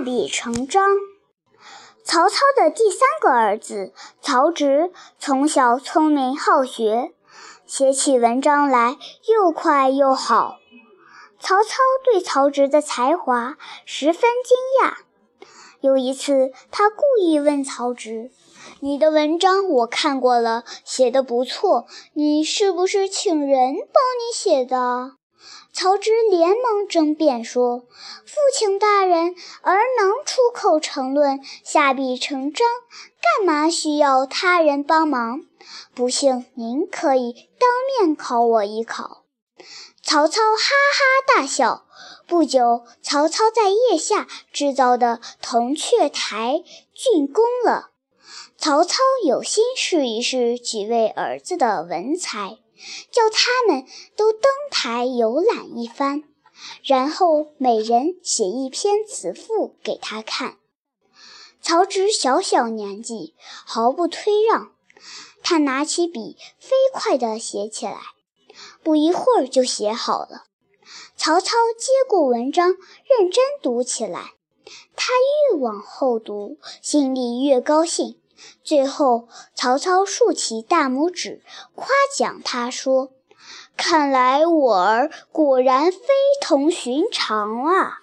下笔成章。曹操的第三个儿子曹植，从小聪明好学，写起文章来又快又好。曹操对曹植的才华十分惊讶。有一次，他故意问曹植：“你的文章我看过了，写得不错，你是不是请人帮你写的？”曹植连忙争辩说：“父亲大人，儿能出口成论，下笔成章，干嘛需要他人帮忙？不信，您可以当面考我一考。”曹操哈哈大笑。不久，曹操在腋下制造的铜雀台竣工了。曹操有心试一试几位儿子的文才，叫他们都登台游览一番，然后每人写一篇词赋给他看。曹植小小年纪，毫不推让，他拿起笔，飞快地写起来。不一会儿就写好了。曹操接过文章，认真读起来。他越往后读，心里越高兴。最后，曹操竖起大拇指，夸奖他说：“看来我儿果然非同寻常啊！”